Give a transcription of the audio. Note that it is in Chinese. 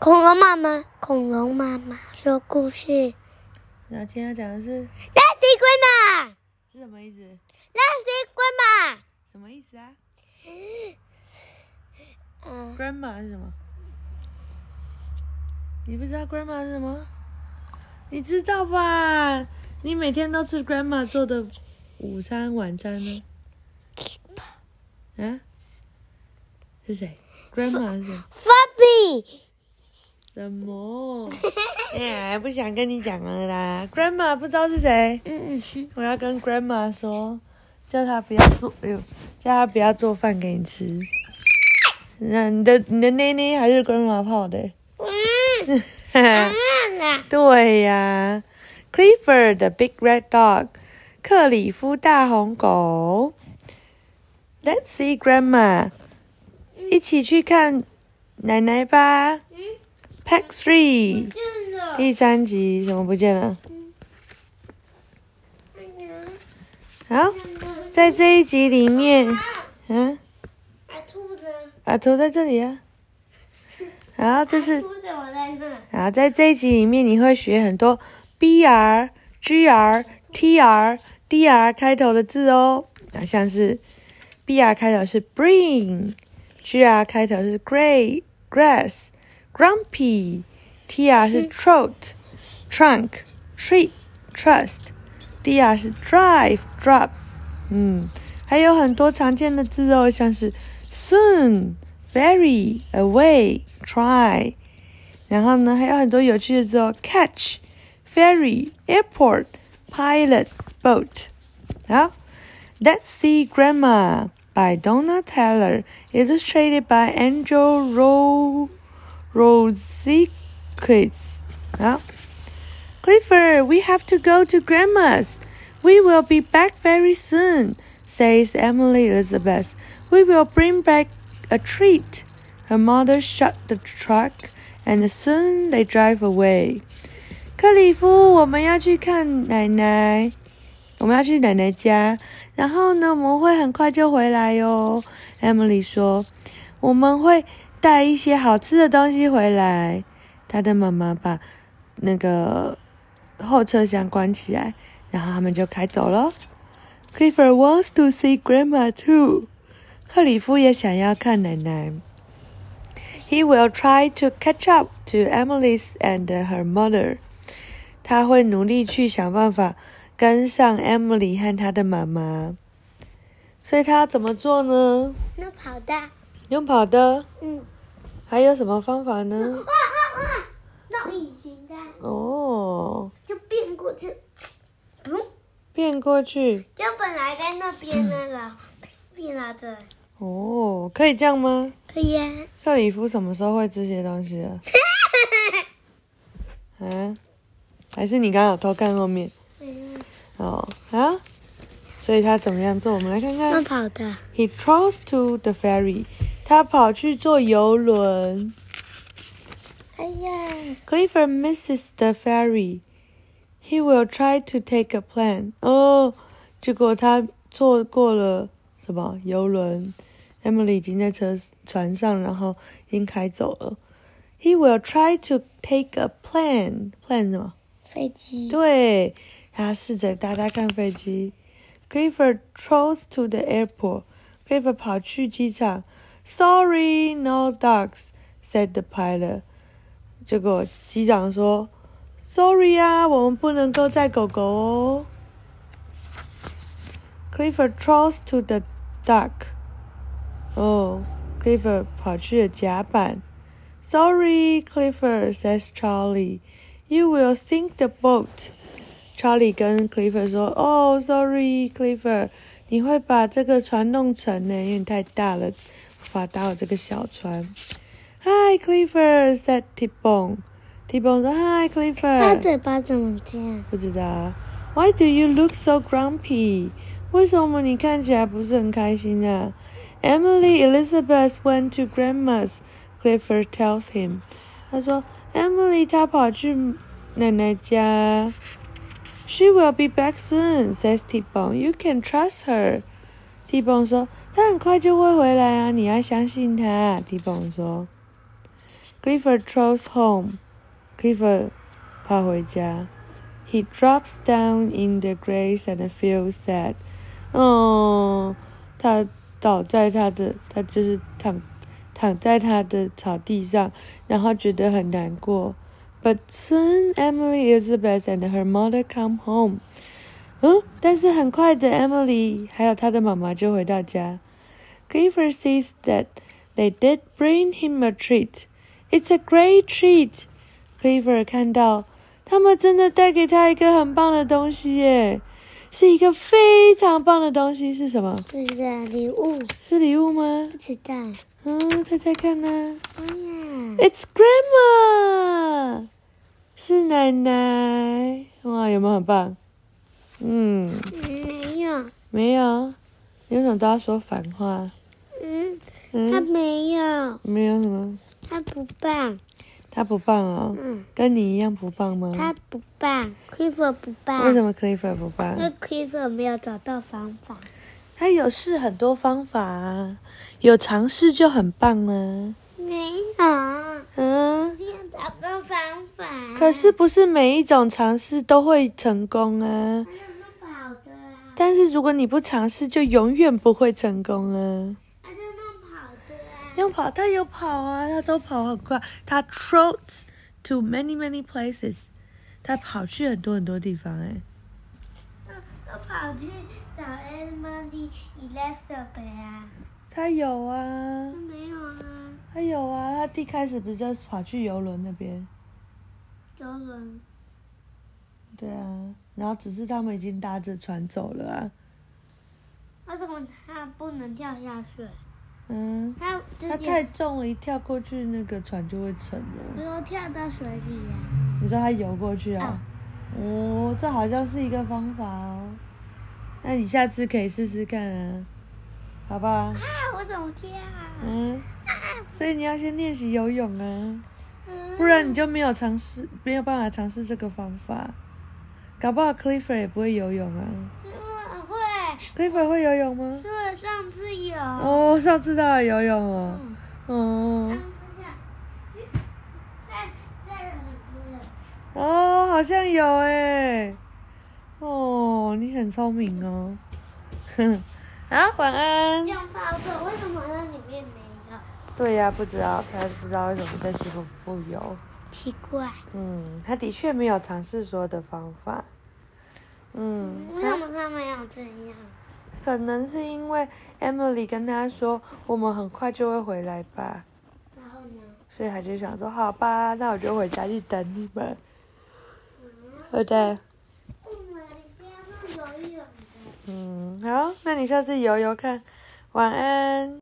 恐龙妈妈，恐龙妈妈说故事。然后今天要讲的是 Let's grandma. 是什么意思？Let's grandma. 什么意思啊嗯？Grandma 是什么？你不知道 Grandma 是什么？你知道吧？你每天都吃 Grandma 做的午餐、晚餐呢？啊？是谁？Grandma 是谁？Fluffy. 什么？哎呀，不想跟你讲了啦。Grandma 不知道是谁，嗯，我要跟 Grandma 说，叫她不要做，哎呦，叫她不要做饭给你吃。那你的你的内内还是 Grandma 泡的？对呀，Clifford the Big Red Dog，克里夫大红狗。Let's see Grandma，一起去看奶奶吧。嗯，Pack Three。第三集怎么不见了？好，在这一集里面，嗯，啊，兔子，阿图在这里啊。好，这是，兔子我在这一集里面你会学很多 B R、G R、T R、D R 开头的字哦。啊，像是 B R 开头是 bring，G R 开头是 gray、grass、grumpy。T R 是 throat、trunk、treat、trust。D R 是 drive、drops。嗯，还有很多常见的字哦，像是 soon、very、away、try。然后呢，还有很多有趣的字哦，catch、ferry、airport、pilot、boat。好，Let's see Grandma by Donna Taylor, illustrated by Angel Ro Rosiquits. 好，Clifford, we have to go to Grandma's. We will be back very soon, says Emily Elizabeth. We will bring back a treat. Her mother shut the truck, and soon they drive away. 克里夫，我们要去看奶奶，我们要去奶奶家。然后呢，我们会很快就回来哟。Emily 说，我们会 带一些好吃的东西回来。他的妈妈把那个后车厢关起来，然后他们就开走了。Clifford wants to see Grandma too. 克里夫也想要看奶奶。He will try to catch up to Emily's and her mother. 他会努力去想办法跟上 Emily 和她的妈妈。所以他要怎么做呢？那跑的，用跑的，嗯，还有什么方法呢？哇哇哇，那隐形的哦，就变过去，嗯，变过去。就本来在那边那个变到这，哦，可以这样吗？可以呀。克里夫什么时候会这些东西啊？啊？还是你刚刚有偷看后面？哦，啊？所以他怎么样做？我们来看那看。跑的，He trotted to the ferry. 他跑去坐游轮。哎呀， Clifford misses the ferry. He will try to take a plane. 哦，结果他错过了什么游轮？Emily 已经在车船上，然后已经开走了。He will try to take a plane. Plane 什么？飞机，对，他试着搭搭看飞机。Clifford trots to the airport. Clifford 跑去机场。 Sorry, no dogs," said the pilot. 结果机长说：“Sorry 啊，我们不能够载狗狗哦。” Clifford trots to the dock. 哦，Clifford 跑去了甲板。Sorry, Clifford, says Charlie. You will sink the boat. Charlie 跟 Clifford 说：“哦，Sorry, Clifford，你会把这个船弄沉呢，因为你太大了，无 法搭我这个小船。” Hi, Clifford, said T-Bone. T-Bone 说：“Hi, 他 Clifford。嘴巴怎么这样？”不知道啊。Why do you look so grumpy？为什么你看起来不是很开心啊？Emily Elizabeth went to Grandma's. Clifford tells him. 他说：“Emily 她跑去奶奶家。” She will be back soon, says T-Bone. You can trust her. T-Bone 说：“他很快就会回来啊，你要相信他。”T-Bone 说 Clifford throws home. Clifford 跑回家。He drops down in the grass and feels sad. 哦，他倒在他的，他就是躺躺在他的草地上，然后觉得很难过。But soon Emily, Elizabeth, and her mother come home. 嗯，但是很快的，Emily 还有她的妈妈就回到家。Clifford says that they did bring him a treat. It's a great treat. Clifford 看到他们真的带给他一个很棒的东西耶，是一个非常棒的东西，是什么？不知道礼物，是礼物吗不？知道。嗯，猜猜看呢、哎呀，It's Grandma，是奶奶。哇，有没有很棒？嗯，没有，没有，你为什么都要说反话？嗯，他嗯，没有，没有什么，他不棒，他不棒哦，嗯，跟你一样不棒吗？他不棒，Clifford 不棒。为什么 Clifford 不棒？因为 Clifford 没有找到方法。他有试很多方法啊，有尝试就很棒啊。没有，嗯，没有找到方法。可是不是每一种尝试都会成功啊。但是如果你不尝试，就永远不会成功了。他怎么跑的啊？用跑，他有跑啊，他都跑很快，他 trots to many many places，他跑去很多很多地方哎。他他跑去找 Emily Elizabeth 啊？他有啊他，没有啊，他有啊，他一开始不是就跑去游轮那边？游轮。对啊，然后只是他们已经搭着船走了啊。为什么他不能跳下水？嗯，他他太重了，一跳过去那个船就会沉了。不是跳到水里啊？你说他游过去啊？哦，这好像是一个方法哦。那你下次可以试试看啊，好不好？啊，我怎么跳啊？嗯，所以你要先练习游泳啊，嗯不然你就没有尝试，没有办法尝试这个方法。搞不好 Clifford 也不会游泳啊。嗯会，Clifford 会游泳吗？是我上次有。哦，上次他有游泳哦。嗯。在在很多哦，好像有哎。哦，你很聪明哦。哼，好，晚安。酱包的，为什么那里面没有？对呀、不知道他不知道为什么这次不不游。奇怪，嗯，他的确没有尝试所有的方法。嗯，为什么他没有这样？可能是因为 Emily 跟他说我们很快就会回来吧，然后呢？所以他就想说好吧，那我就回家去等你们，对不对？我们家那游泳的。嗯，好，那你下次游游看，晚安。